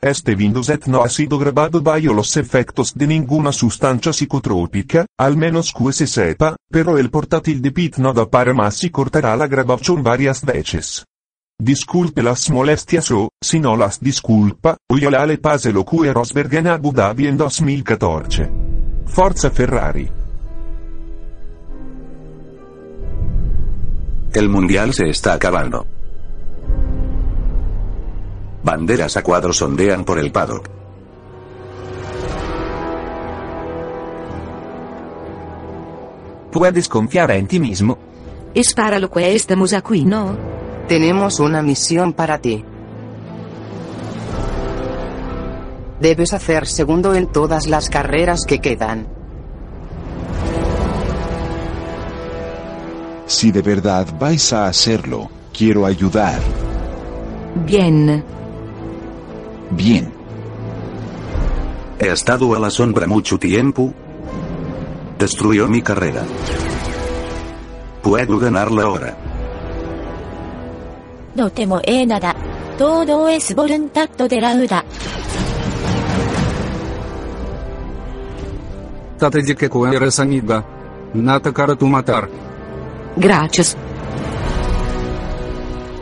Este Windows 7 no ha sido grabado bajo los efectos de ninguna sustancia psicotrópica, al menos que se sepa, pero el portátil de Pete no da para más y cortará la grabación varias veces. Disculpe las molestias o, si no las disculpa, io le pase lo cue Rosberg en Abu Dhabi en 2014. Forza Ferrari. El mundial se está acabando. Banderas a cuadros ondean por el paddock. Puedes confiar en ti mismo. Es para lo que estamos aquí, ¿no? Tenemos una misión para ti. Debes hacer segundo en todas las carreras que quedan. Si de verdad vais a hacerlo, quiero ayudar. Bien. Bien. He estado a la sombra mucho tiempo. Destruyó mi carrera. Puedo ganarla ahora. No temo eh nada. Todo es voluntad de la Uda. Tate de que eres amiga. Nata cara tu matar. Gracias.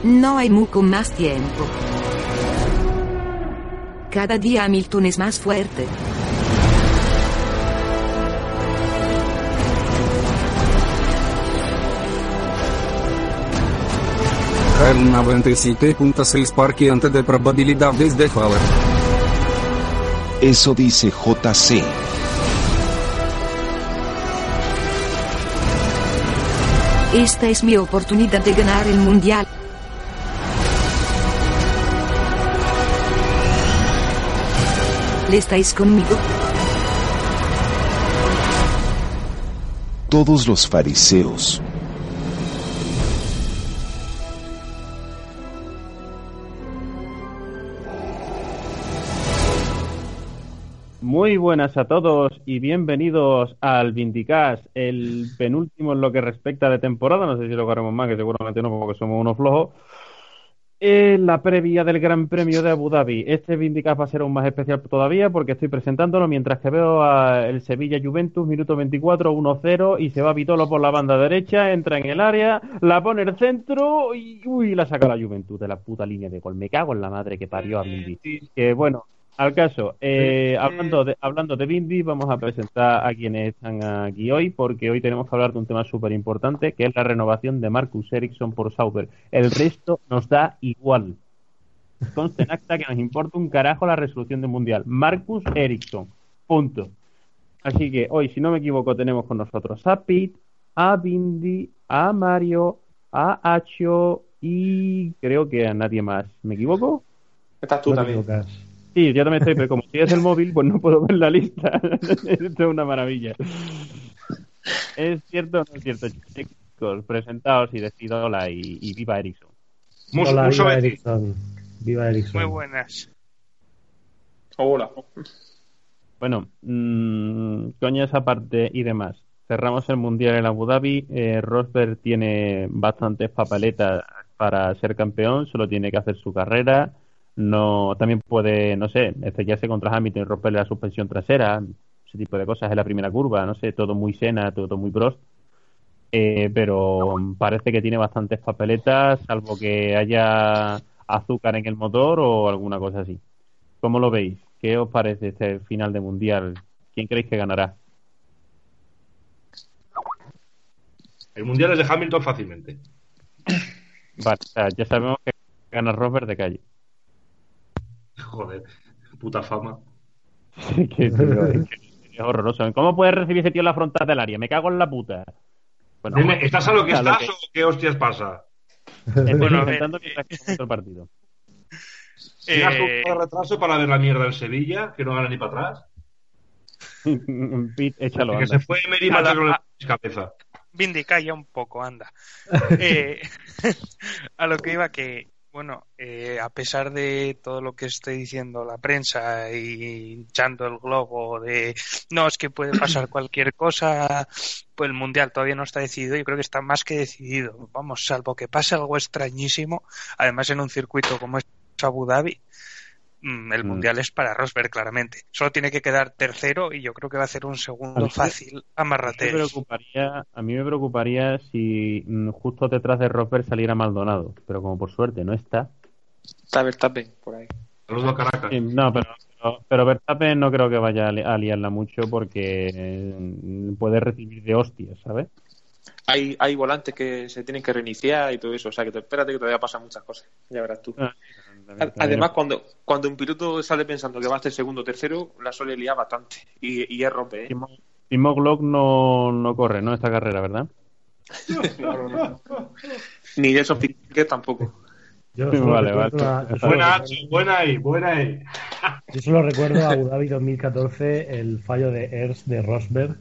No hay mucho más tiempo. Cada día Hamilton es más fuerte. El 97.6 parque antes de probabilidades de favor. Eso dice JC. Esta es mi oportunidad de ganar el mundial. Estáis conmigo? Todos los fariseos. Muy buenas a todos y bienvenidos al Vindicast, el penúltimo en lo que respecta de temporada. No sé si lo haremos más, que seguramente no, porque somos unos flojos. En la previa del Gran Premio de Abu Dhabi. Este Vindicast va a ser aún más especial todavía porque estoy presentándolo mientras que veo a el Sevilla Juventus, minuto 24, 1-0, y se va Vitolo por la banda derecha, entra en el área, la pone el centro y uy, la saca la Juventus de la puta línea de gol. Me cago en la madre que parió a Vindi. Que bueno, al caso, eh, hablando de hablando de Bindi, vamos a presentar a quienes están aquí hoy, porque hoy tenemos que hablar de un tema súper importante, que es la renovación de Marcus Ericsson por Sauber. El resto nos da igual. Conste en acta que nos importa un carajo la resolución del Mundial. Marcus Ericsson. Punto. Así que hoy, si no me equivoco, tenemos con nosotros a Pete, a Bindi, a Mario, a Acho y creo que a nadie más. ¿Me equivoco? Estás tú también. Sí, yo también estoy, pero como si es el móvil, pues no puedo ver la lista. Esto es una maravilla. ¿Es cierto o no es cierto, chicos? Presentaos y decid hola y, y viva Ericsson. Hola, viva. Ericsson. Viva Ericsson. Muy buenas. Hola. Bueno, mmm, coñas aparte y demás. Cerramos el Mundial en Abu Dhabi. Eh, Rosberg tiene bastantes papeletas para ser campeón, solo tiene que hacer su carrera. No, también puede, no sé, estrellarse contra Hamilton y romperle la suspensión trasera, ese tipo de cosas en la primera curva, no sé, todo muy Sena, todo muy Prost. Eh, pero parece que tiene bastantes papeletas, salvo que haya azúcar en el motor o alguna cosa así. ¿Cómo lo veis? ¿Qué os parece este final de mundial? ¿Quién creéis que ganará? El mundial es de Hamilton fácilmente. Vale, o sea, ya sabemos que gana Rosberg de calle. Joder, puta fama. que, tío, es, que es horroroso. ¿Cómo puede recibir ese tío en la frontal del área? Me cago en la puta. Bueno, ¿Estás a lo que a lo estás que- o qué hostias pasa? estoy Bueno, intentando que el partido. ¿Tienes Eh, un poco de retraso para ver la mierda en Sevilla, que no gana ni para atrás? Pete, échalo. que anda. se fue Emery con ah. la cabeza. Vindica ya un poco, anda. Eh, a lo que iba que, bueno, eh, a pesar de todo lo que esté diciendo la prensa y hinchando el globo de no, es que puede pasar cualquier cosa, pues el mundial todavía no está decidido, yo creo que está más que decidido. Vamos, salvo que pase algo extrañísimo, además en un circuito como es Abu Dhabi, mm, el Mm. mundial es para Rosberg, claramente. Solo tiene que quedar tercero y yo creo que va a hacer un segundo fácil a A mí me Marratés. preocuparía, a mí me preocuparía si mm, justo detrás de Rosberg saliera Maldonado, pero como por suerte no está. Está Verstappen por ahí. Saludos a Caracas. Eh, No, pero, pero, pero Verstappen no creo que vaya a li- a liarla mucho porque puede recibir de hostias, ¿sabes? Hay, hay volantes que se tienen que reiniciar y todo eso. O sea, que te, espérate que todavía pasan muchas cosas. Ya verás tú. Ah, Además, cuando, cuando un piloto sale pensando que va a ser segundo o tercero, la suele liar bastante. Y, y es rompe, ¿eh? Timo, Glock no, no corre, ¿no? Esta carrera, ¿verdad? Ni de esos piques tampoco. Yo solo vale, vale. a- yo solo Buena, recuerdo- buena ahí, buena ahí. Yo solo recuerdo a Abu Dhabi 2014 el fallo de Ernst de Rosberg,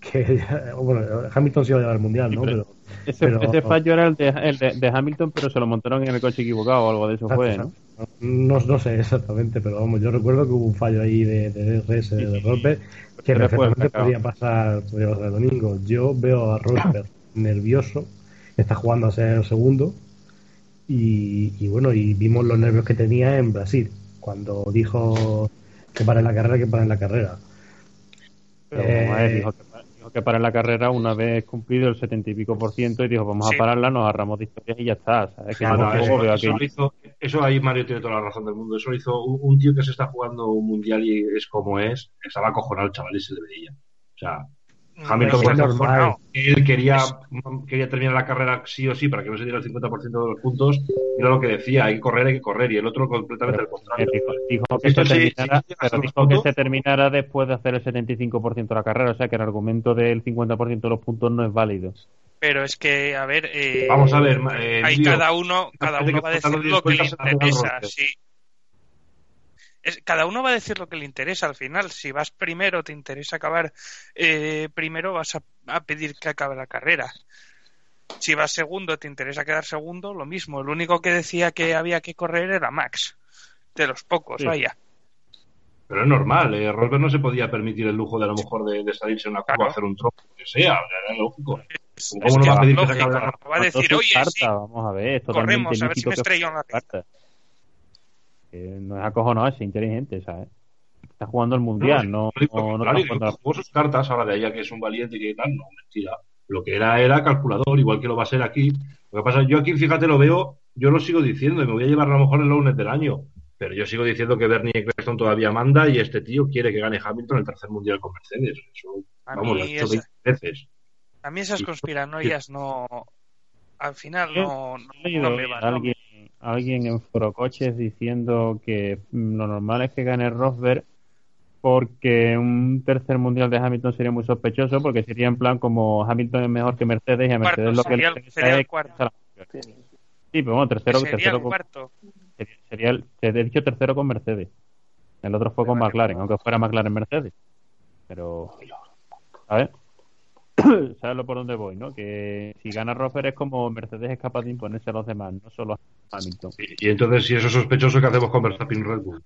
que bueno, Hamilton se iba a llevar el mundial, ¿no? Pero, Ese, pero- ese fallo era el, de, el de, de Hamilton, pero se lo montaron en el coche equivocado o algo de eso fue, ¿no? no, no sé exactamente, pero vamos, yo recuerdo que hubo un fallo ahí de, de DRS de Rosberg que perfectamente podía pasar, podía pasar el domingo. Yo veo a Rosberg nervioso, está jugando a ser el segundo y, y bueno, y vimos los nervios que tenía en Brasil cuando dijo que pare la carrera, que pare la carrera. Pero Eh, dijo que, dijo que para la carrera una vez cumplido el setenta y pico por ciento y dijo vamos Sí. a pararla, nos agarramos de historias y ya está. eso, lo hizo, eso ahí Mario tiene toda la razón del mundo. Eso lo hizo un, un tío que se está jugando un mundial y es como es. Estaba acojonado el chaval y se le veía. O sea, Hamilton normal. acojonado. Él quería, quería terminar la carrera sí o sí para que no se diera el 50% de los puntos. Y era lo que decía, hay que correr, hay que correr. Y el otro completamente al contrario. Eh, dijo, dijo que Esto se sí, terminara, sí, pero dijo que se terminara después de hacer el 75% de la carrera, o sea que el argumento del 50% de los puntos no es válido. Pero es que, a ver, eh, Vamos a ver, eh, ahí Emilio, cada uno, cada uno va a decir lo que le interesa. Es, cada uno va a decir lo que le interesa al final. Si vas primero, te interesa acabar eh, primero, vas a, a pedir que acabe la carrera. Si vas segundo, te interesa quedar segundo, lo mismo. El único que decía que había que correr era Max. De los pocos, Sí. vaya. Pero es normal, eh, Rosberg no se podía permitir el lujo de a lo mejor de, de salirse en una curva Claro. a hacer un trozo, lo que sea, era lógico. Es, ¿Cómo es no que va a es pedir que se lógico. acabe la Va a decir, oye, carta, sí, vamos a ver, corremos, a ver si me que estrello en la carta. Que no es acojonado, es inteligente, ¿sabes? Está jugando el mundial, no, no, no claro, está jugando y jugó sus cartas ahora de allá que es un valiente y que tal, no, mentira. Lo que era era calculador, igual que lo va a ser aquí. Lo que pasa, yo aquí, fíjate, lo veo, yo lo sigo diciendo y me voy a llevar a lo mejor el lunes del año. Pero yo sigo diciendo que Bernie Eccleston todavía manda y este tío quiere que gane Hamilton el tercer mundial con Mercedes. Eso, A vamos, lo ha mí hecho esa- 20 veces. a mí esas conspiranoias no. Al final no, no, he no me van. A alguien, a en Forocoches diciendo que mm, lo normal es que gane Rosberg porque un tercer mundial de Hamilton sería muy sospechoso porque sería en plan como Hamilton es mejor que Mercedes y a Cuarto, Mercedes lo que sería le sería el cuarto. Sí, pero bueno, tercero, sería tercero el con, cuarto. sería, sería el, te he dicho tercero con Mercedes. El otro fue con McLaren, aunque fuera McLaren Mercedes. Pero, ¿sabes? ¿Sabes lo por dónde voy, no? Que si gana Rosberg es como Mercedes es capaz de imponerse a los demás, no solo a Hamilton. Y, y entonces, si eso es sospechoso, ¿qué hacemos con Verstappen y Red Bull?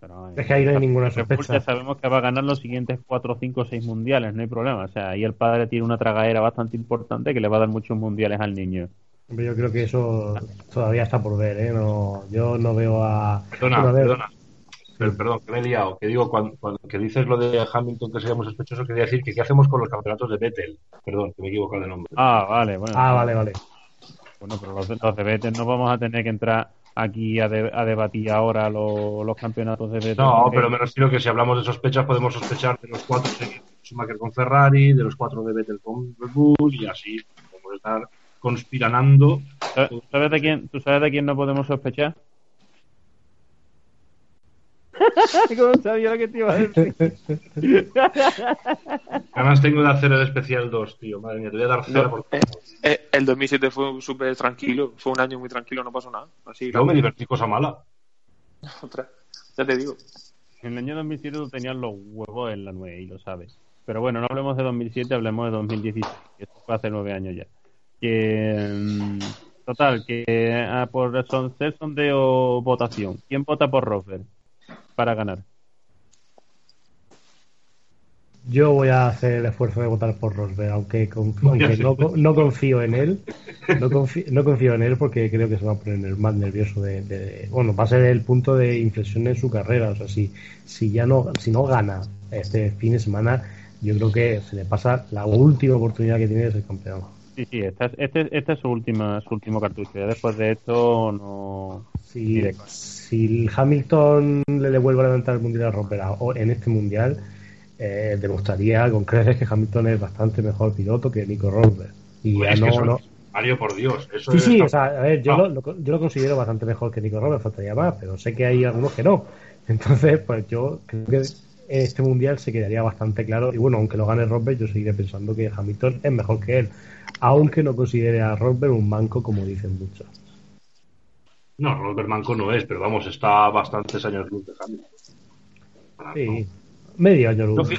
Pero, Es que ahí no hay ninguna sospecha. ya sabemos que va a ganar los siguientes 4, 5, 6 mundiales, no hay problema. O sea, ahí el padre tiene una tragadera bastante importante que le va a dar muchos mundiales al niño. Hombre, yo creo que eso todavía está por ver, ¿eh? No, yo no veo a... Perdona, a ver, perdona. Pero, perdón, que me he liado. Que digo, cuando, cuando que dices lo de Hamilton que seríamos sospechosos, quería decir que qué hacemos con los campeonatos de Vettel. Perdón, que me he equivocado de nombre. Ah, vale, bueno. Ah, vale, vale. Bueno, pero los, de- los de Vettel no vamos a tener que entrar aquí a, de- a debatir ahora lo- los campeonatos de Vettel. No, porque- pero me refiero que si hablamos de sospechas, podemos sospechar de los cuatro de Schumacher con Ferrari, de los cuatro de Vettel con Red Bull y así. Podemos estar conspiranando. ¿Tú sabes de quién, ¿Tú sabes de quién no podemos sospechar? ¿Cómo sabía lo que te iba a decir? Ganas tengo de hacer el especial 2, tío. Madre mía, te voy a dar cera No, por eh, eh, el 2007 fue súper tranquilo, fue un año muy tranquilo, no pasó nada. Así, Yo me divertí cosa mala. Otra. Ya te digo. En el año 2007 tú tenías los huevos en la 9 y lo sabes. Pero bueno, no hablemos de 2007, hablemos de 2016, que esto fue hace nueve años ya. Que, mm, total, que ah, por son, ser sondeo votación. ¿Quién vota por Rosberg para ganar? Yo voy a hacer el esfuerzo de votar por Rosberg, aunque, aunque no, no confío en él. No confío, no confío en él porque creo que se va a poner más nervioso de, de- bueno, va a ser el punto de inflexión en su carrera. O sea, si, si ya no, si no gana este fin de semana, yo creo que se le pasa la última oportunidad que tiene de ser campeón. Sí, sí, esta es, este, este es su, última, su último cartucho. Ya después de esto no... Si, Hamilton le devuelve a levantar el mundial a Rosberg a- o en este mundial, eh, demostraría con creces que Hamilton es bastante mejor piloto que Nico Rosberg. Y Pues ya no, Mario, por Dios. Eso Sí, es- sí, o sea, a ver, yo, Ah. lo, yo lo considero bastante mejor que Nico Rosberg, faltaría más, pero sé que hay algunos que no. Entonces, pues yo creo que este mundial se quedaría bastante claro. Y bueno, aunque lo gane Rosberg, yo seguiré pensando que Hamilton es mejor que él, aunque no considere a Rosberg un manco, como dicen muchos. No, Robert Manco no es, pero vamos, está bastantes años luz de Hamilton. Sí, medio año Yo, luz.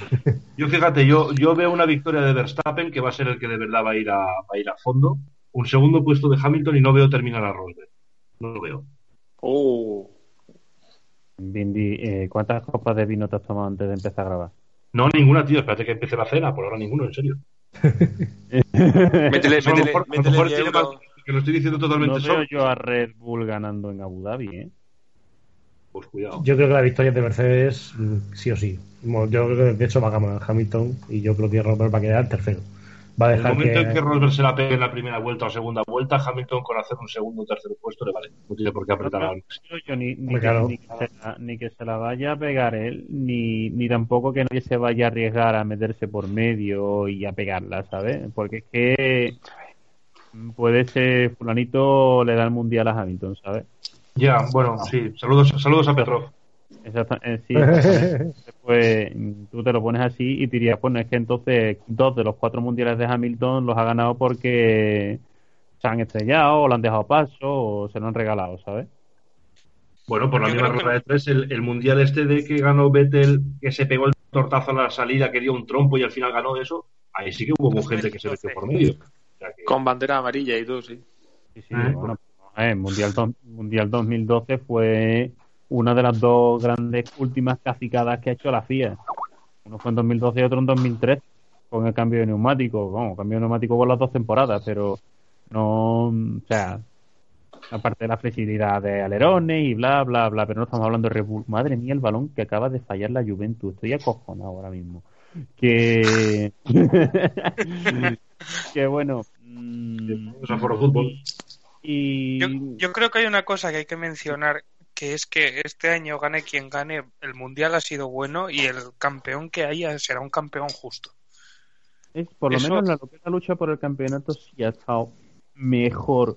yo fíjate, yo, yo veo una victoria de Verstappen que va a ser el que de verdad va a ir a, va a ir a fondo. Un segundo puesto de Hamilton y no veo terminar a Rosberg. No lo veo. Oh. Bindi, eh, ¿cuántas copas de vino te has tomado antes de empezar a grabar? No, ninguna, tío. Espérate que empiece la cena. Por ahora ninguno, en serio. Métele, métele, métele mejor 10 tiene euros. más- que lo estoy diciendo totalmente No veo yo a Red Bull ganando en Abu Dhabi, ¿eh? Pues cuidado. Yo creo que la victoria de Mercedes, mm, sí o sí. Yo creo que de hecho va a ganar Hamilton y yo creo que Rosberg va a quedar tercero. Va a En el dejar momento que, en que Rosberg se la pegue en la primera vuelta o segunda vuelta, Hamilton con hacer un segundo o tercer puesto le vale. No tiene por qué apretar No, al no creo yo ni, que, claro. ni que se la, ni que se la vaya a pegar él, ni, ni tampoco que nadie se vaya a arriesgar a meterse por medio y a pegarla, ¿sabes? Porque es que puede ser fulanito le da el mundial a Hamilton, ¿sabes? Ya, bueno, sí. Saludos, saludos a Petrov. Eh, sí, exactamente. pues tú te lo pones así y dirías, bueno, es que entonces dos de los cuatro mundiales de Hamilton los ha ganado porque se han estrellado o lo han dejado paso o se lo han regalado, ¿sabes? Bueno, por la Yo misma creo que- rueda de tres, el, el mundial este de que ganó Vettel, que se pegó el tortazo a la salida, que dio un trompo y al final ganó eso, ahí sí que hubo gente que se metió por medio. O sea que- Con bandera amarilla y todo, sí. Sí, sí, bueno, eh, mundial, mundial 2012 fue una de las dos grandes últimas cacicadas que ha hecho la FIA. Uno fue en 2012 y otro en 2003 con el cambio de neumático. Bueno, cambio de neumático por las dos temporadas, pero no, o sea, aparte de la flexibilidad de alerones y bla, bla, bla, pero no estamos hablando de Red Bull. Madre mía, el balón que acaba de fallar la Juventus. Estoy acojonado ahora mismo. Que, que bueno. Mm, fútbol. y Yo, yo creo que hay una cosa que hay que mencionar, que es que este año gane quien gane, el mundial ha sido bueno y el campeón que haya será un campeón justo. es, por lo eso- menos la, lo que es la lucha por el campeonato sí ha estado mejor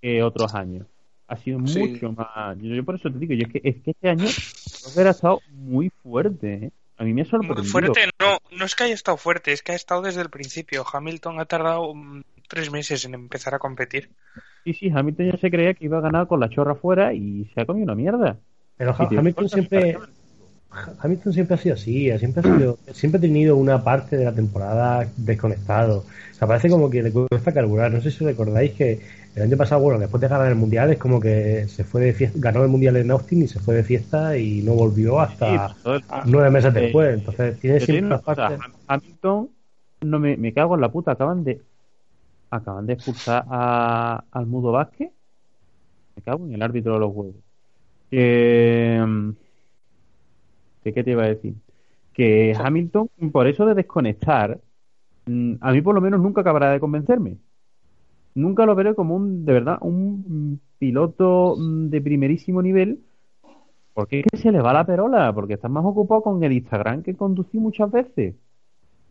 que otros años. Ha sido Sí. mucho más. Yo, yo por eso te digo, yo es que, es que este año ha estado muy fuerte. ¿eh? A mí me ha Muy sorprendido. fuerte, no, no es que haya estado fuerte, es que ha estado desde el principio. Hamilton ha tardado mm, tres meses en empezar a competir. Sí, sí, Hamilton ya se creía que iba a ganar con la chorra fuera y se ha comido una mierda. Pero Ha- Hamilton siempre, Hamilton siempre ha sido así, siempre ha sido, siempre ha tenido una parte de la temporada desconectado. O sea, parece como que le cuesta carburar. No sé si recordáis que el año pasado, bueno, después de ganar el mundial, es como que se fue de fiesta, ganó el mundial en Austin y se fue de fiesta y no volvió hasta Sí, todo el- nueve meses después. Entonces tiene siempre una parte. Ham- Hamilton, no me, me cago en la puta, acaban de acaban de expulsar a, al Mudo Vázquez. Me cago en el árbitro de los huevos. Que ¿Qué te iba a decir? Que Hamilton, por eso de desconectar, mm, a mí por lo menos nunca acabará de convencerme. Nunca lo veré como un, de verdad, un piloto mm, de primerísimo nivel porque es que se le va la perola, porque está más ocupado con el Instagram que conducir muchas veces.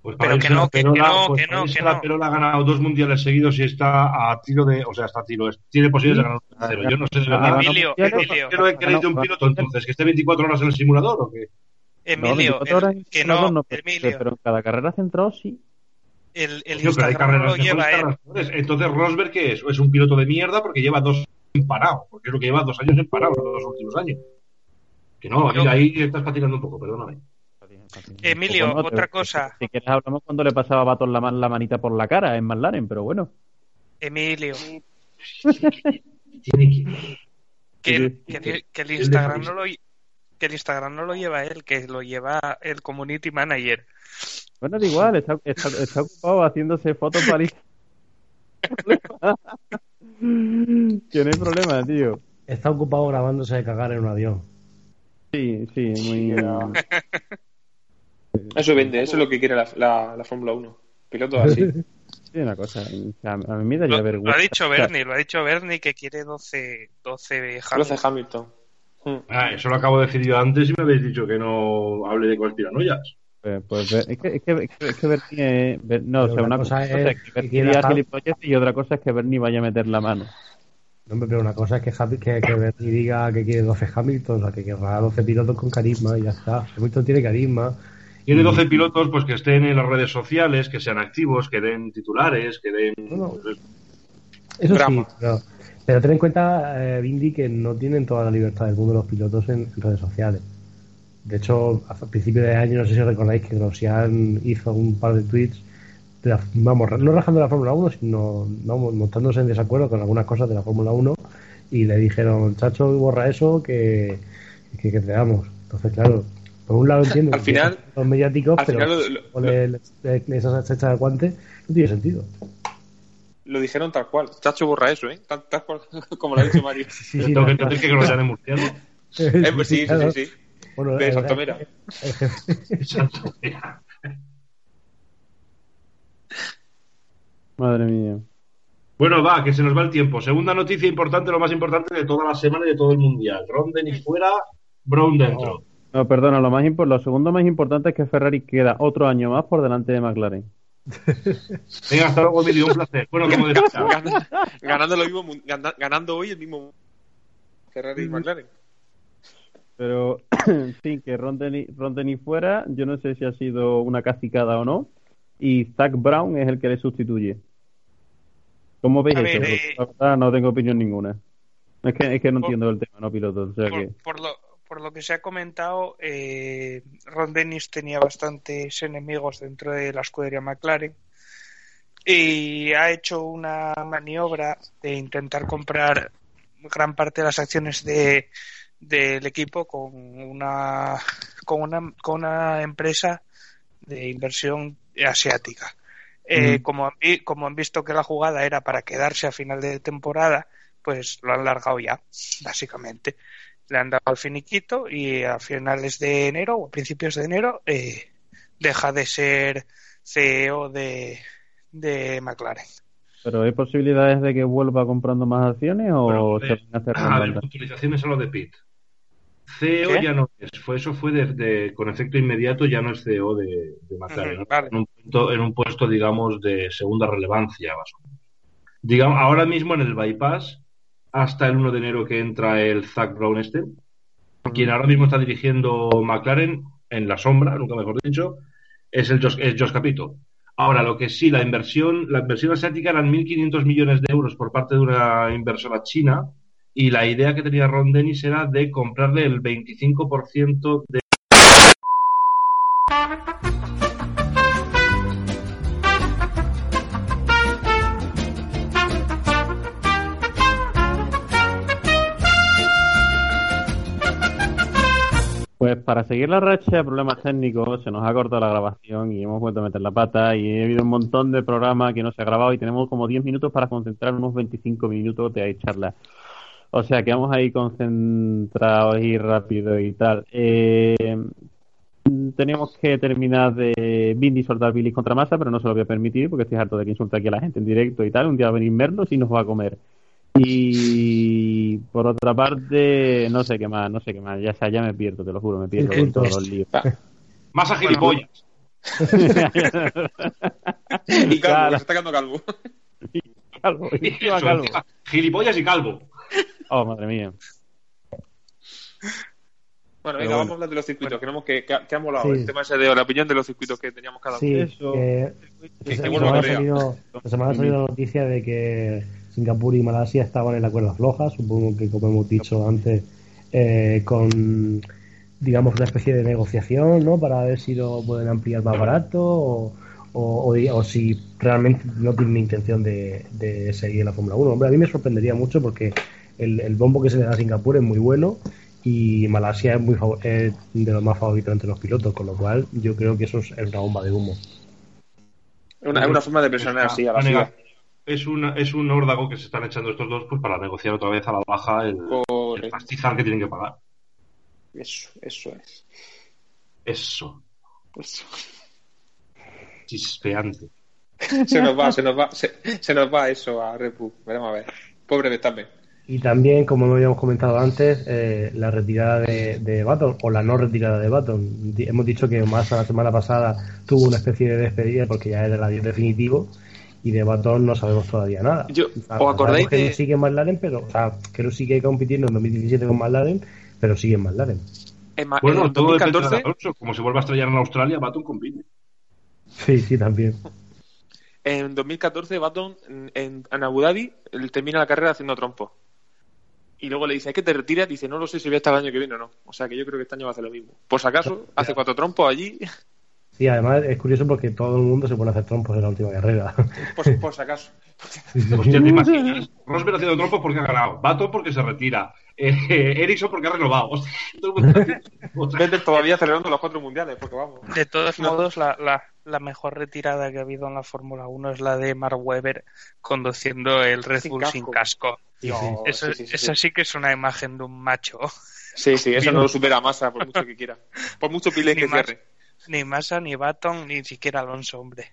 Pues Pero para que no, que- no, pues que no, que la no. Perola ha ganado dos mundiales seguidos y está a tiro de. O sea, está a tiro. Tiene posibilidades de ganar un tercero. Yo no sé de verdad. Emilio, ¿Qué, Emilio. qué no queréis de un piloto entonces? ¿Que esté 24 horas en el simulador o qué? Emilio, No, 24 horas el- en que no, pero, Emilio, pero en cada carrera centrado sí. el, el pero hay carreras lo lleva él. Entonces, Rosberg, ¿qué es? Es un piloto de mierda porque lleva dos en parado. Porque es lo que lleva dos años en parado, los dos últimos años. Que no, mira, ahí estás patinando un poco, perdóname. Emilio, otra te- cosa. Si quieres hablamos cuando le pasaba a Baton la, man- la manita por la cara en McLaren, pero bueno. Emilio, que. el Instagram no lo que el Instagram no lo lleva él, que lo lleva el community manager. Bueno, da igual, está, está, está ocupado haciéndose fotos para el Que no hay problema, tío. Está ocupado grabándose de cagar en un avión. Sí, sí, muy. Eso vende, eso es lo que quiere la, la, la Fórmula 1. Pilotos así. Sí, una cosa. A, mí me daría Lo, lo vergüenza. ha dicho Bernie, lo ha dicho Bernie que quiere 12, 12 Hamilton. 12 Hamilton. Ah, eso lo acabo de decir yo antes y me habéis dicho que no hable de conspiranoias. Pues, pues, es que, es que, es que, es que Bernie, eh, Ber- no, o Pero sea, una cosa cosa, es que Bernie quiera diga gilipollas y otra cosa es que Bernie vaya a meter la mano. No, pero una cosa es que, que, que Bernie diga que quiere 12 Hamilton, o sea, que querrá 12 pilotos con carisma y ya está. Hamilton tiene carisma. Tiene 12 pilotos pues que estén en las redes sociales, que sean activos, que den titulares, que den... pues, Eso Drama. sí, pero, pero ten en cuenta, eh, Bindi, que no tienen toda la libertad del mundo los pilotos en, en redes sociales. De hecho, a principios de año, no sé si recordáis que Grosjean hizo un par de tweets, de la- vamos, no rajando la Fórmula 1, sino vamos, mostrándose en desacuerdo con algunas cosas de la Fórmula 1 y le dijeron, chacho, borra eso, que, que, que te damos. Entonces, claro, por un lado entiendo Al que final- son mediáticos, al pero final lo- lo- o le- le- le- esas hechas de guante no tiene sentido. Lo dijeron tal cual. Chacho borra eso, ¿eh? Tal, tal cual, como lo ha dicho Mario. sí, Tengo no, que no. entender que Grosjean es murciano. Eh, pues sí, sí, Claro. sí, sí. Bueno, De el- Santomera. jefe- Madre mía. Bueno, va, que se nos va el tiempo. Segunda noticia importante, lo más importante de toda la semana y de todo el mundial. Ron Dennis fuera, Brown dentro. No, perdona, lo, más lo segundo más importante es que Ferrari queda otro año más por delante de McLaren. Venga, hasta luego, Emilio, un placer. Bueno, como decía, Gan- ganando, lo mismo, ganando hoy el mismo Ferrari y McLaren. Pero, sí, que Ron Dennis fuera, yo no sé si ha sido una cacicada o no. Y Zach Brown es el que le sustituye. ¿Cómo veis eso? eh, la verdad, no tengo opinión ninguna. Es que, es que no Por- entiendo el tema, no piloto. O sea que... Por, por lo, por lo que se ha comentado, eh, Ron Dennis tenía bastantes enemigos dentro de la escudería McLaren y ha hecho una maniobra de intentar comprar gran parte de las acciones de del equipo con una con una con una empresa de inversión asiática. Eh, Mm. como, han como han visto que la jugada era para quedarse a final de temporada, pues lo han largado ya, básicamente. Le han dado el finiquito y a finales de enero o a principios de enero eh, deja de ser CEO de, de McLaren. ¿Pero hay posibilidades de que vuelva comprando más acciones o Bueno, se van a hacer a ver, puntualizaciones a lo de Pitt. CEO ¿Qué? ya no es, fue, eso fue de, de- con efecto inmediato, ya no es CEO de, de McLaren, en, un punto, en un puesto, digamos, de segunda relevancia, más o menos. Digamos, ahora mismo en el bypass, hasta el 1 de enero que entra el Zach Brown este, quien ahora mismo está dirigiendo McLaren en la sombra, nunca mejor dicho, es el Josh, Capito. Ahora, lo que sí, la inversión, la inversión asiática eran 1.500 millones de euros por parte de una inversora china y la idea que tenía Ron Dennis era de comprarle el 25% de Pues para seguir la racha de problemas técnicos se nos ha cortado la grabación y hemos vuelto a meter la pata y ha habido un montón de programas que no se ha grabado y tenemos como 10 minutos para concentrar unos 25 minutos de ahí charla. O sea que vamos ahí concentrados y rápido y tal. Eh, teníamos que terminar de Bindi soltar bilis contra masa, pero no se lo voy a permitir porque estoy harto de que insulte aquí a la gente en directo y tal. Un día va a venir Merlos y nos va a comer. Y por otra parte, no sé qué más, no sé qué más. Ya, ya me pierdo, te lo juro, me pierdo con todos los líos. más a gilipollas. Y calvo, Claro. que se está quedando calvo. Calvo, encima Eso, calvo. Gilipollas y calvo. Oh, madre mía. Bueno, venga, bueno. vamos a hablar de los circuitos. Queremos que, que, que ha molado Sí. el tema ese de la opinión de los circuitos que teníamos cada Sí, uno. Eso. que Que- que semana ha salido la noticia de que Singapur y Malasia estaban en la cuerda floja, supongo que como hemos dicho antes, eh, con digamos una especie de negociación, ¿no? Para ver si lo pueden ampliar más barato o, o, o si realmente no tienen intención de, de seguir en la Fórmula 1. Hombre, a mí me sorprendería mucho porque el, el bombo que se le da a Singapur es muy bueno y Malasia es, muy es de los más favoritos entre los pilotos, con lo cual yo creo que eso es una bomba de humo. Es una, es una forma de presionar así a la. Es, una, es un órdago que se están echando estos dos pues para negociar otra vez a la baja el, el pastizal que tienen que pagar. Eso, eso es. Eso. Eso. Chispeante. Se nos va, se nos va, se, se nos va eso a Bull. Veremos a ver. Pobre Verstappen. Y también, como no habíamos comentado antes, eh, la retirada de, de Baton, o la no retirada de Baton. Hemos dicho que Massa la semana pasada tuvo una especie de despedida porque ya era el adiós definitivo, y de Baton no sabemos todavía nada. Yo- ¿os acordáis que de- sigue en McLaren, pero, o sea, que no sigue compitiendo en 2017 con McLaren, pero sigue en McLaren. En, Bueno, en todo depende de 2014, Alonso. Como se vuelva a estrellar en Australia, Baton compite. Sí, sí, también. en 2014 Baton en, en, en Abu Dhabi él termina la carrera haciendo trompo. Y luego le dice, ¿es que te retiras? Dice, no lo sé si voy a estar el año que viene o no. O sea que yo creo que este año va a hacer lo mismo. Por si acaso, hace cuatro trompos allí. Sí, además es curioso porque todo el mundo se pone a hacer trompos en la última carrera. Por, por si acaso. Hostia, ¿te imaginas? Rosberg haciendo trompos porque ha ganado. Baton porque se retira. Eh, Ericsson porque ha renovado. Vettel todavía celebrando los cuatro mundiales, porque vamos. De todos No. modos, la, la, la mejor retirada que ha habido en la Fórmula 1 es la de Mark Webber conduciendo el Red Sin Bull casco. sin casco. Eso, sí, sí, sí, esa sí. que es una imagen de un macho. Sí, sí, eso no lo supera Massa por mucho que quiera. Por mucho Ni que más. cierre. Ni Massa, ni Baton, ni siquiera Alonso, hombre.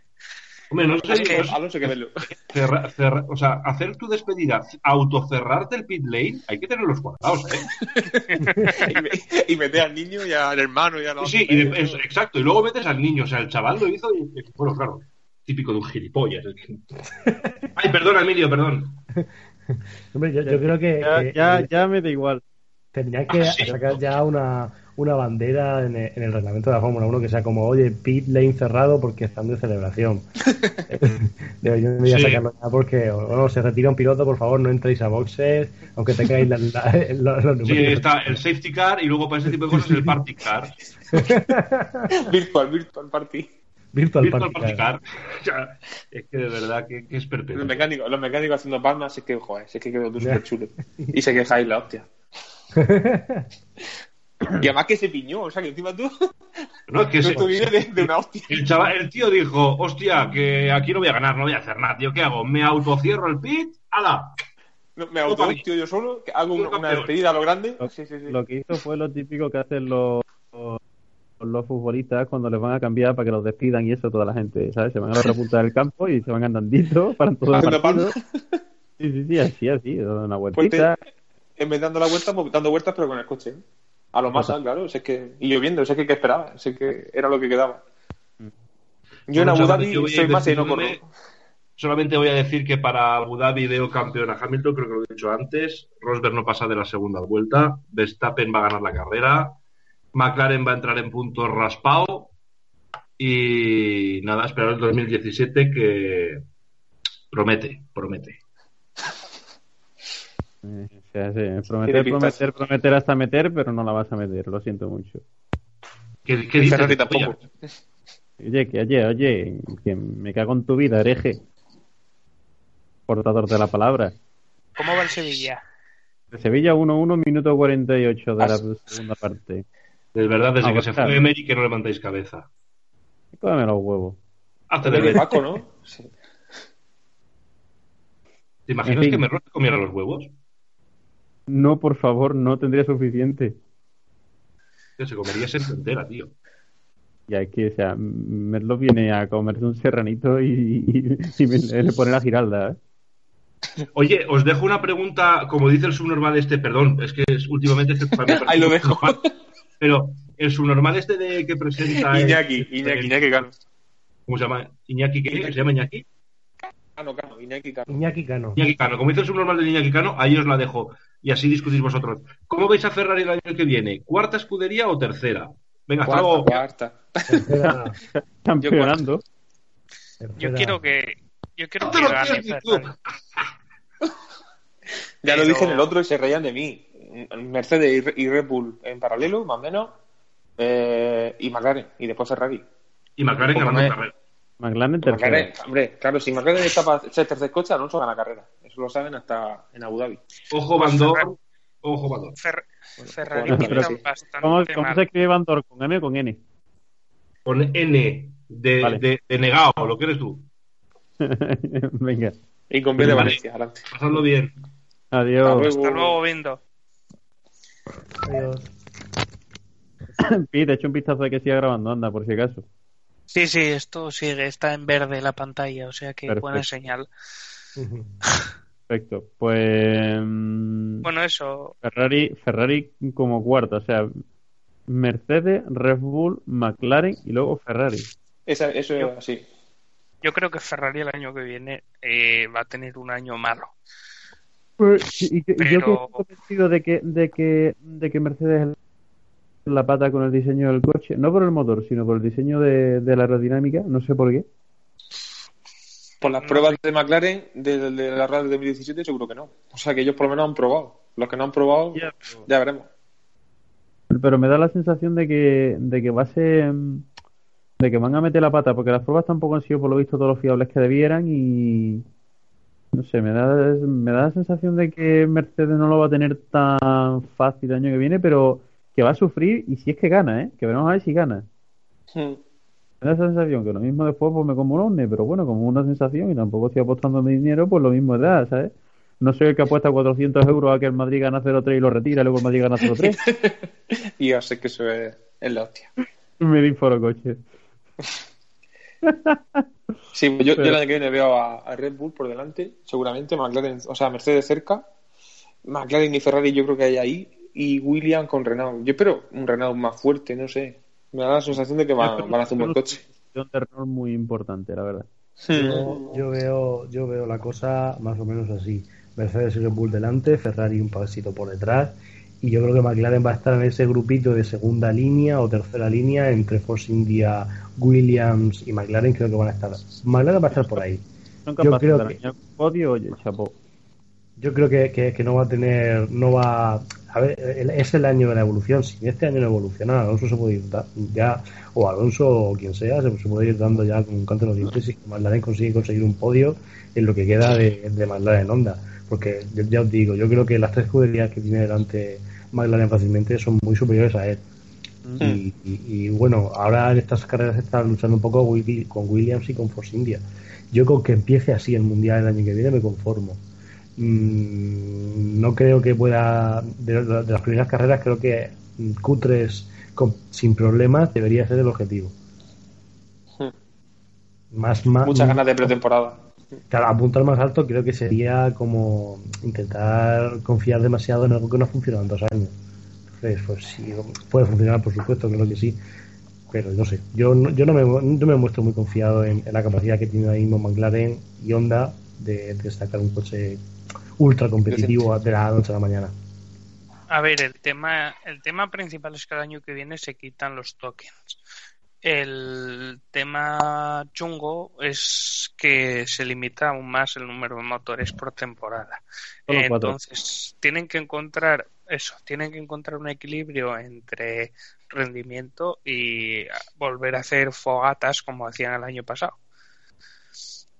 Hombre, no sé, Es que Alonso que verlo. cerra- cerra- o sea, hacer tu despedida, autocerrarte el pit lane, hay que tener los cuadrados, ¿eh? y, me- y meter al niño y al hermano y a los Sí, y de- es- exacto, y luego metes al niño, o sea, el chaval lo hizo y, bueno, claro, típico de un gilipollas. Ay, perdona, Emilio, perdón. Hombre, yo, yo creo que, Ya, que- ya, ya me da igual. Tendrían que Ah, sí. sacar ya una, una bandera en el, en el reglamento de la Fórmula 1 que sea como, oye, pit lane cerrado porque están de celebración. Deberían ya Sí. sacarlo ya porque, bueno, se retira un piloto, por favor, no entréis a boxes, aunque tengáis la, la- los, los Sí, números. está el safety car y luego para ese tipo de cosas el party car. Virtual, virtual party. Virtual, Virtual party party car. es que de verdad que, que es perpetuo. Los mecánicos, los mecánicos haciendo palmas, es que, joder, es que quedó súper chulo. Y se quejáis la hostia. Y además que se piñó, o sea que encima tú. No, es que se- de, de una hostia. el, chaval, el tío dijo, hostia, que aquí no voy a ganar, no voy a hacer nada. Tío, ¿qué hago? ¿Me autocierro el pit? ¡Hala! No, me autohostio yo solo, que hago una, despedida a lo grande. Lo, Sí, sí, sí. lo que hizo fue lo típico que hacen los, los, los futbolistas cuando les van a cambiar para que los despidan y eso toda la gente, ¿sabes? Se van a la otra punta del campo y se van andandito para todo el partido. Sí, sí, sí, así, así, una Pues vueltita. te- en vez de dando la vuelta, pues dando vueltas, pero con el coche. ¿eh? A lo más, claro. si es que, y lloviendo, sé que, que esperaba, sé que era lo que quedaba. Yo en Abu Dhabi soy más y no corro. Solamente voy a decir que para Abu Dhabi veo campeón a Hamilton, creo que lo he dicho antes. Rosberg no pasa de la segunda vuelta. Verstappen va a ganar la carrera. McLaren va a entrar en puntos raspado. Y nada, esperar el 2017 que promete, promete. O sea, sí, prometer, prometer, prometer hasta meter, pero no la vas a meter, lo siento mucho. ¿Qué, qué dices? Ferrari Oye, tampoco. Oye, que oye, oye, que me cago en tu vida, hereje. Portador de la palabra. ¿Cómo va el Sevilla? De Sevilla 1-1, minuto 48 de la segunda parte. De verdad, desde Ah, que se fue Emery que no levantáis cabeza. Cómeme los huevos. Hazte De de Paco, ¿no? Sí. ¿Te imaginas En fin. que me comiera los huevos? No, por favor, no tendría suficiente. Se comería esa entera, tío. Ya que, o sea, Merlo viene a comerse un serranito y, y- y me- le pone la giralda. ¿eh? Oye, os dejo una pregunta, como dice el subnormal este, perdón, es que es, últimamente es que para mí parece Ahí lo dejo. subnormal, Pero el subnormal este de que presenta... el- Iñaki, Iñaki, Iñaki Cano. ¿Cómo se llama? ¿Iñaki qué? ¿Se llama Iñaki? Cano, Cano, Iñaki Cano. Iñaki Cano. Iñaki Cano. Como dice el subnormal de Iñaki Cano, ahí os la dejo. Y así discutís vosotros. ¿Cómo veis a Ferrari el año que viene? ¿Cuarta escudería o tercera? Venga, hasta luego. Cuarta, cuarta. Tercera- Campeonando. Yo quiero que yo quiero que lo gane. Ferrari. Ya lo dije en el otro y se reían de mí. Mercedes y Re- y Red Bull en paralelo, más o menos. eh, y McLaren. Y después Ferrari. Y McLaren ganando me- carrera. McLaren tercero. McLaren, hombre, claro, si McLaren está para ser tercer coche, Alonso gana carrera. Eso lo saben hasta en Abu Dhabi. Ojo, Pues Bandor. Ojo, Van Dorn. Fer- Ferrari Bueno, pinta pero- bastante ¿Cómo, se escribe Van Dorn? ¿Con M o con N? Con N de, Vale. de, de negado, lo que eres tú. Venga. Y con B de Vale. Valencia, adelante. Pasadlo bien. Adiós. Hasta luego, Vindo. Adiós. Pete, echa un vistazo de que siga grabando, anda, por si acaso. Sí, sí, esto sigue, está en verde la pantalla, o sea que Perfecto. buena señal. Perfecto. Pues. Bueno, eso, Ferrari, Ferrari como cuarta, o sea, Mercedes, Red Bull, McLaren y luego Ferrari. Esa, eso es así. yo creo que Ferrari el año que viene eh, va a tener un año malo. Pues, y, y yo estoy convencido de que, de que, de que Mercedes es la pata con el diseño del coche, no por el motor, sino por el diseño de, de la aerodinámica, no sé por qué. Por las pruebas de McLaren de, de la RAD de 2017 seguro que no. O sea que ellos por lo menos han probado. Los que no han probado, Ya, ya veremos. Pero me da la sensación de que, de que va a ser, de que van a meter la pata, porque las pruebas tampoco han sido por lo visto todos los fiables que debieran y no sé, me da, me da la sensación de que Mercedes no lo va a tener tan fácil el año que viene, pero que va a sufrir y si es que gana, ¿eh? Que veremos a ver si gana. Hmm. Da esa sensación que lo mismo después pues me como un ovni, pero bueno, como una sensación y tampoco estoy apostando mi dinero, pues lo mismo da, ¿sabes? No soy el que apuesta 400 euros a que el Madrid gana 0-3 y lo retira, y luego el Madrid gana 0-3. Y ya sé que eso es, es la hostia. me di foro coche. Sí, yo, yo Pero- el año que viene veo a, a Red Bull por delante, seguramente, McLaren, o sea, Mercedes cerca, McLaren y Ferrari yo creo que hay ahí, y Williams con Renault. Yo espero un Renault más fuerte, no sé. Me da la sensación de que van, van a hacer un buen coche. un terror muy importante, la verdad. Yo, yo veo, yo veo la cosa más o menos así. Mercedes y Red Bull delante, Ferrari un pasito por detrás. Y yo creo que McLaren va a estar en ese grupito de segunda línea o tercera línea entre Force India, Williams y McLaren. Creo que van a estar. McLaren va a estar por ahí. Yo creo de que- podio, oye, chapó. Yo creo que, que- que no va a tener, no va, a ver, es el año de la evolución. Si este año no evoluciona, Alonso se puede ir ya, o Alonso o quien sea, se, puede ir dando ya con un canto en los dientes y que McLaren consigue conseguir un podio en lo que queda de, de McLaren en Honda. Porque yo- ya os digo, yo creo que las tres escuderías que tiene delante McLaren fácilmente son muy superiores a él. Y, y- y, bueno, ahora en estas carreras está luchando un poco con Williams y con Force India. Yo con que empiece así el mundial el año que viene me conformo. Mm, no creo que pueda. De, de las primeras carreras, creo que mm, Q3 con- sin problemas debería ser el objetivo. Más, más, Muchas ganas de pretemporada. Claro, apuntar más alto creo que sería como intentar confiar demasiado en algo que no ha funcionado en dos años. Entonces, pues sí, puede funcionar, por supuesto, creo que sí. Pero no sé, yo no, yo no, me, no me muestro muy confiado en, en la capacidad que tiene ahí mismo McLaren y Honda de, de sacar un coche ultra competitivo de la noche a la mañana. A ver, el tema, el tema principal es que el año que viene se quitan los tokens. El tema chungo es que se limita aún más el número de motores por temporada. Solo cuatro. Entonces, tienen que encontrar eso, tienen que encontrar un equilibrio entre rendimiento y volver a hacer fogatas como hacían el año pasado.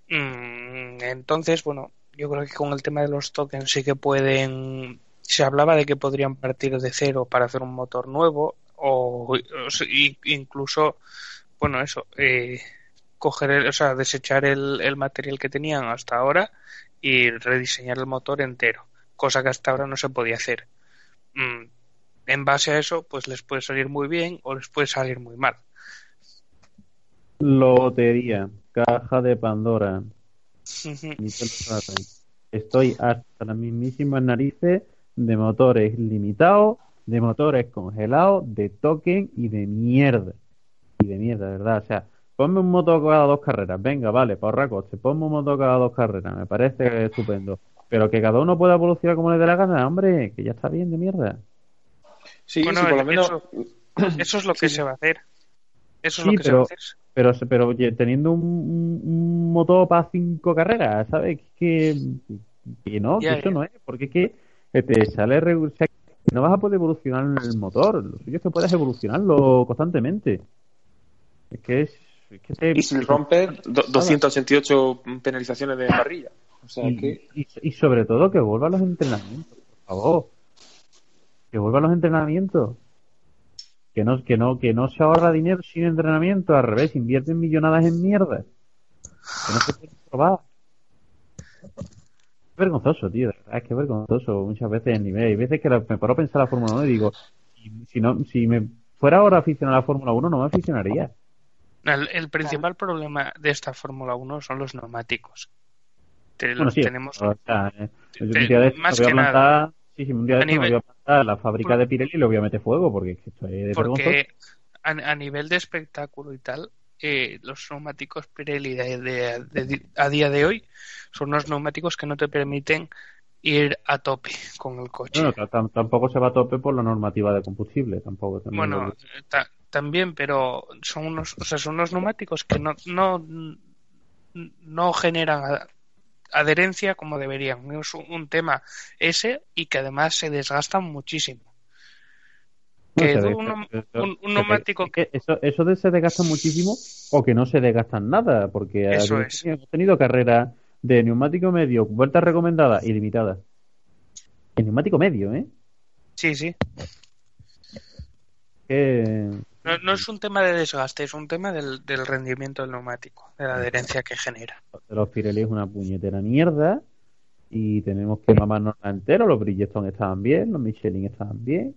Mm, Entonces, bueno, yo creo que con el tema de los tokens sí que pueden. Se hablaba de que podrían partir de cero para hacer un motor nuevo o, incluso, bueno, eso, eh, coger, o sea, desechar el, el material que tenían hasta ahora y rediseñar el motor entero, cosa que hasta ahora no se podía hacer. Mm, En base a eso, pues les puede salir muy bien o les puede salir muy mal. Lotería, caja de Pandora. Ni lo. Estoy hasta las mismísimas narices de motores limitados, de motores congelados, de token y de mierda. Y de mierda, ¿verdad? O sea, ponme un motor cada dos carreras. Venga, vale, ahorrar costes. Ponme un motor cada dos carreras. Me parece estupendo. Pero que cada uno pueda evolucionar como le dé la gana, hombre, que ya está bien de mierda. Sí, Bueno, sí, por lo menos. Eso es lo que se va a hacer. Eso es Sí, lo que se va a pero, hacer. pero, pero oye, teniendo un, motor para cinco carreras, ¿sabes? Que, que no, que eso no es, porque es que te sale regu- o sea, que no vas a poder evolucionar el motor, lo suyo es que puedas evolucionarlo constantemente. Es que es, es que te- Y sin romper do- 288 penalizaciones de parrilla. O sea y, que. y- y sobre todo que vuelvan los entrenamientos, por favor. que vuelvan los entrenamientos. Que no, que no, que no se ahorra dinero sin entrenamiento, al revés, invierten millonadas en mierda. Que no se puede probar. Es vergonzoso, tío, de verdad, es que es vergonzoso muchas veces el nivel. Hay veces que la- me paro a pensar la Fórmula 1 y digo, si, si no, si me fuera ahora aficionado a la Fórmula 1 no me aficionaría. El, el principal problema de esta Fórmula 1 son los neumáticos. Te- Bueno, sí, tenemos o sea, eh, te- más que nada. Sí, sí, un día de A estos me nivel- voy a plantar la fábrica de Pirelli y le voy a meter fuego porque es que esto es vergonzoso. porque a, a nivel de espectáculo y tal, eh, los neumáticos Pirelli de, de- de- a día de hoy son unos neumáticos que no te permiten ir a tope con el coche. Bueno, tampoco se va a tope por la normativa de combustible, tampoco. también Bueno, ta- también, pero son unos, o sea, son unos neumáticos que no, no, no generan a- adherencia como deberían. Es un, tema ese y que además se desgastan muchísimo. que un- neumático que eso, eso de se desgasta muchísimo o que no se desgastan nada, porque Eso ha- es. hemos tenido carreras de neumático medio, vueltas recomendadas y limitadas. El neumático medio, ¿eh? Sí, sí. Que No, no es un tema de desgaste, es un tema del, del rendimiento del neumático, de la adherencia que genera. de los Pirelli es una puñetera mierda y tenemos que mamarnos la entera. Los Bridgestone estaban bien, los Michelin estaban bien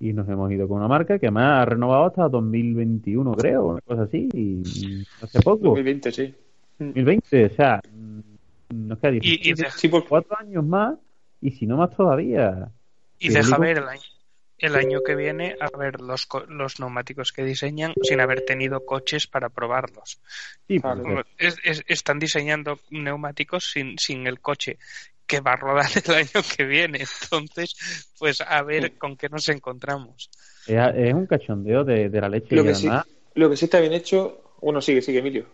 y nos hemos ido con una marca que además ha renovado hasta 2021, creo, una cosa así, y hace poco. 2020, sí. 2020, o sea, mm, nos queda Y- y difícil. de- cuatro años más y si no más todavía. Y Pirelli deja ver el año, el año que viene a ver los, co- los neumáticos que diseñan sin haber tenido coches para probarlos. Sí, Es- es- están diseñando neumáticos sin, sin el coche que va a rodar el año que viene. Entonces, pues a ver con qué nos encontramos. es, es un cachondeo de, de la leche Lo y que, sí, además, lo que sí está bien hecho. Bueno, sigue, sigue, Emilio.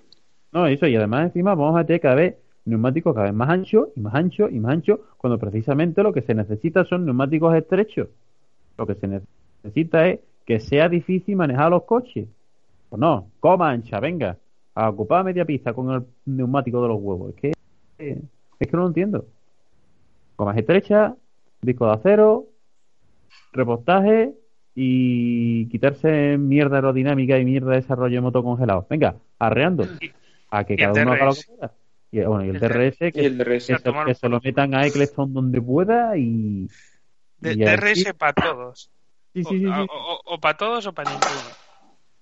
no, eso, y además encima vamos a tener cada vez neumáticos cada vez más anchos y más anchos y más anchos, cuando precisamente lo que se necesita son neumáticos estrechos. Lo que se necesita es que sea difícil manejar los coches. Pues no, coma ancha, venga, a ocupar media pista con el neumático de los huevos. Es que, es que no lo entiendo. Comas estrecha, disco de acero, repostaje y quitarse mierda aerodinámica y mierda de desarrollo de motor congelado. Venga, arreando. A que cada uno haga lo que pueda. Y, bueno, y el, El DRS, que, Y el DRS. que, se, que se lo metan a Eccleston donde pueda y... De, DRS para todos. Sí, sí, sí, sí. O, para todos o para ninguno.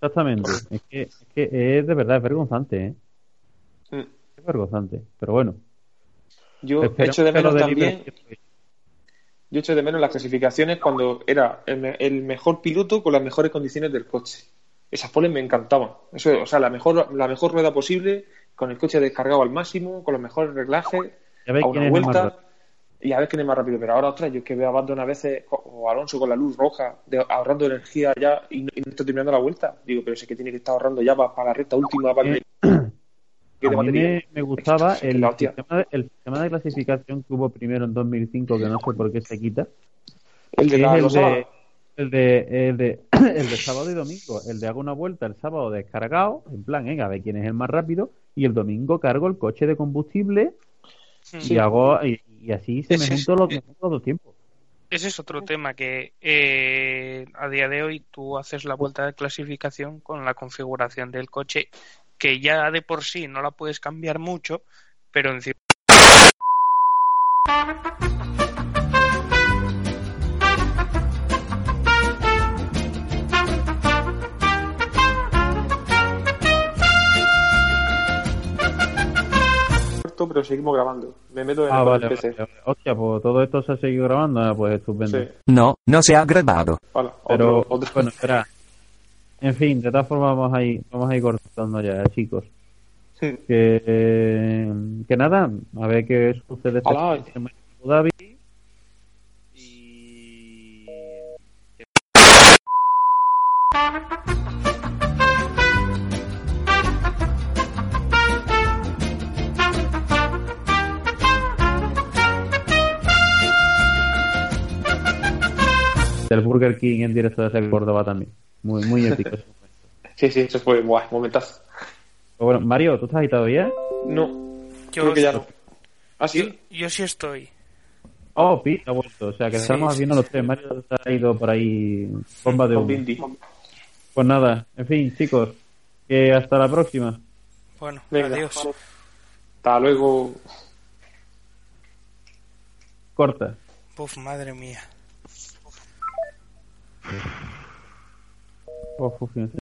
Exactamente. Es que, es que es de verdad, es vergonzante, ¿eh? Mm. Es vergonzante. Pero bueno. Yo esperemos echo de menos de también. Libre- Yo echo de menos las clasificaciones cuando era el, me- el mejor piloto con las mejores condiciones del coche. Esas poles me encantaban. Eso, o sea, la mejor, la mejor rueda posible, con el coche descargado al máximo, con los mejores reglajes, a una vuelta. Y a ver quién es más rápido. Pero ahora, ostras, yo es que veo a Abandon a veces, o Alonso con la luz roja, de- ahorrando energía ya y no, y no está terminando la vuelta. Digo, pero sé que tiene que estar ahorrando ya para, la recta última, para que que de A mí me, me gustaba Es que el sistema, de, el sistema de clasificación que hubo primero en 2005, que no sé por qué se quita. El de la- de, el de, el de, el de sábado y domingo. El de hago una vuelta el sábado descargado, en plan, venga, a ver quién es el más rápido. Y el domingo cargo el coche de combustible y hago y, y así se me Ese es- junto los, me junto los tiempos. Ese es otro tema que eh, a día de hoy tú haces la vuelta de clasificación con la configuración del coche que ya de por sí no la puedes cambiar mucho, pero encima pero seguimos grabando. Me meto en Ah, el vale, PC. vale, vale. Hostia, pues todo esto se ha seguido grabando, ah, pues estupendo. Sí. No, no se ha grabado. Hola, Pero, otro- otro- bueno, espera. En fin, de todas formas vamos a ir, vamos a ir cortando ya, chicos. Sí. Que, eh, que nada, a ver qué sucede este Hola. fin de Del Burger King en directo de Córdoba también. Muy, muy épico. Sí, sí, eso fue guay, momentazo. Pero bueno, Mario, ¿tú estás ahí todavía? No, yo, creo que ya no. ¿Ah, sí? yo sí estoy. Oh, Pete ha vuelto. O sea, que Sí, estamos sí, viendo los tres. Mario se ha ido por ahí. Bomba de humo. Pues nada, en fin, chicos. Que hasta la próxima. Bueno, Venga. adiós. Hasta luego. Corta. Uf, madre mía. Ó, oh, fofinho,